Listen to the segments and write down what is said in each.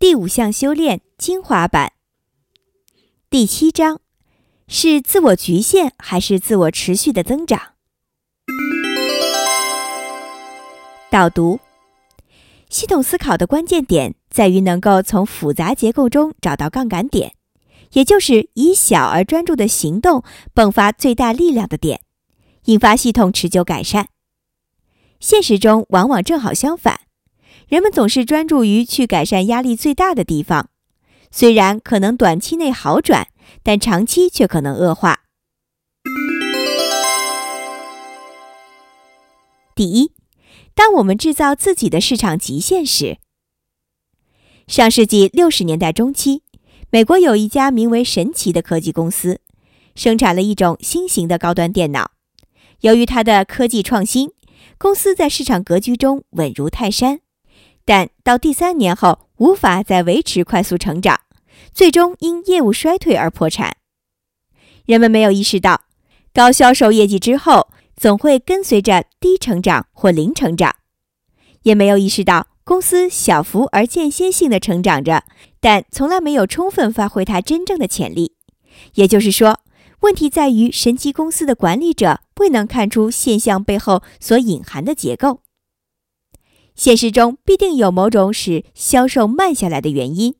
第五项修炼精华版。第七章是自我局限还是自我持续的增长？导读：系统思考的关键点在于能够从复杂结构中找到杠杆点，也就是以小而专注的行动迸发最大力量的点，引发系统持久改善。现实中往往正好相反。人们总是专注于去改善压力最大的地方，虽然可能短期内好转，但长期却可能恶化。第一，当我们制造自己的市场极限时，上世纪六十年代中期，美国有一家名为神奇的科技公司，生产了一种新型的高端电脑。由于它的科技创新，公司在市场格局中稳如泰山。但到第三年后，无法再维持快速成长，最终因业务衰退而破产。人们没有意识到，高销售业绩之后，总会跟随着低成长或零成长；也没有意识到，公司小幅而间歇性的成长着，但从来没有充分发挥它真正的潜力。也就是说，问题在于神奇公司的管理者未能看出现象背后所隐含的结构。现实中必定有某种使销售慢下来的原因。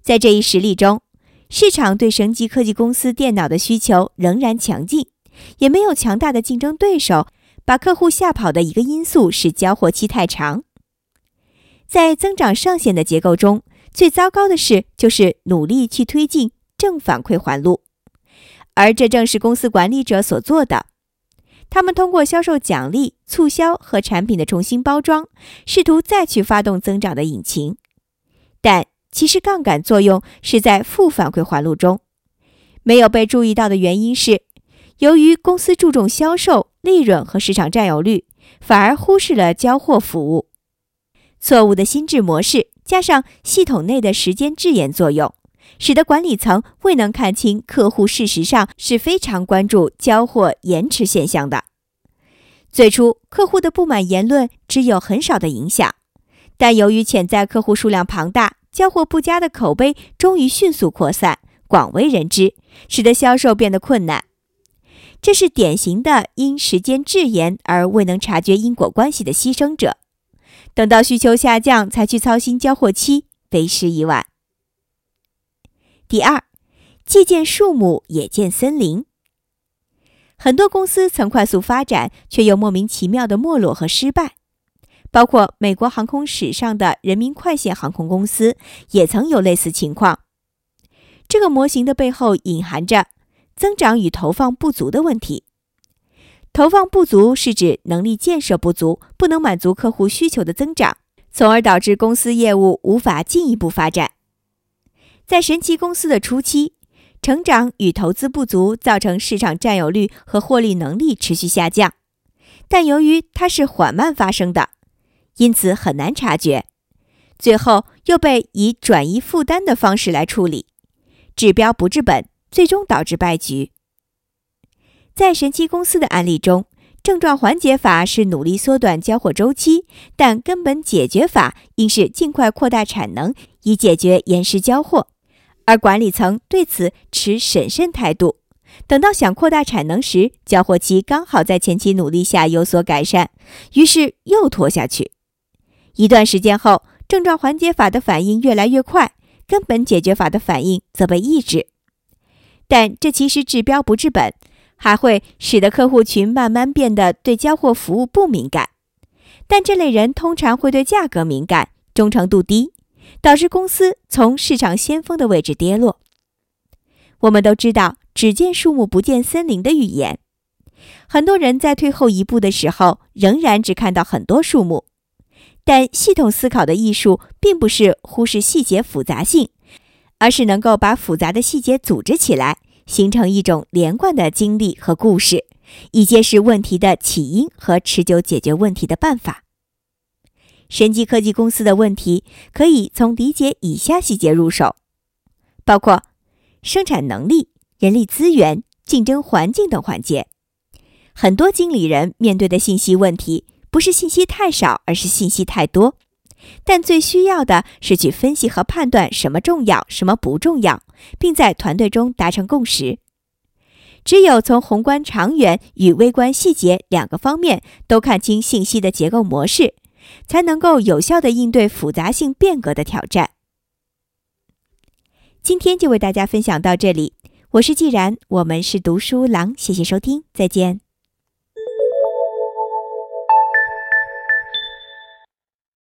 在这一实例中，市场对神级科技公司电脑的需求仍然强劲，也没有强大的竞争对手把客户吓跑的一个因素是交货期太长。在增长上限的结构中，最糟糕的事就是努力去推进正反馈环路，而这正是公司管理者所做的。他们通过销售奖励、促销和产品的重新包装，试图再去发动增长的引擎。但其实杠杆作用是在负反馈环路中，没有被注意到的原因是，由于公司注重销售、利润和市场占有率，反而忽视了交货服务。错误的心智模式加上系统内的时间滞延作用。使得管理层未能看清客户事实上是非常关注交货延迟现象的。最初，客户的不满言论只有很少的影响，但由于潜在客户数量庞大，交货不佳的口碑终于迅速扩散，广为人知，使得销售变得困难。这是典型的因时间滞延而未能察觉因果关系的牺牲者。等到需求下降才去操心交货期，为时已晚。第二，既见树木也见森林。很多公司曾快速发展，却又莫名其妙的没落和失败。包括美国航空史上的人民快线航空公司，也曾有类似情况。这个模型的背后隐含着增长与投放不足的问题。投放不足是指能力建设不足，不能满足客户需求的增长，从而导致公司业务无法进一步发展。在神奇公司的初期，成长与投资不足造成市场占有率和获利能力持续下降。但由于它是缓慢发生的，因此很难察觉。最后又被以转移负担的方式来处理，治标不治本，最终导致败局。在神奇公司的案例中，症状缓解法是努力缩短交货周期，但根本解决法应是尽快扩大产能，以解决延时交货。而管理层对此持审慎态度，等到想扩大产能时，交货期刚好在前期努力下有所改善，于是又拖下去。一段时间后，症状缓解法的反应越来越快，根本解决法的反应则被抑制。但这其实治标不治本，还会使得客户群慢慢变得对交货服务不敏感。但这类人通常会对价格敏感，忠诚度低。导致公司从市场先锋的位置跌落。我们都知道“只见树木不见森林”的语言，很多人在退后一步的时候，仍然只看到很多树木。但系统思考的艺术，并不是忽视细节复杂性，而是能够把复杂的细节组织起来，形成一种连贯的经历和故事，以揭示问题的起因和持久解决问题的办法。神级科技公司的问题可以从理解以下细节入手，包括生产能力、人力资源、竞争环境等环节。很多经理人面对的信息问题，不是信息太少，而是信息太多。但最需要的是去分析和判断什么重要，什么不重要，并在团队中达成共识。只有从宏观长远与微观细节两个方面都看清信息的结构模式，才能够有效的应对复杂性变革的挑战。今天就为大家分享到这里，我是既然，我们是读书郎，谢谢收听，再见。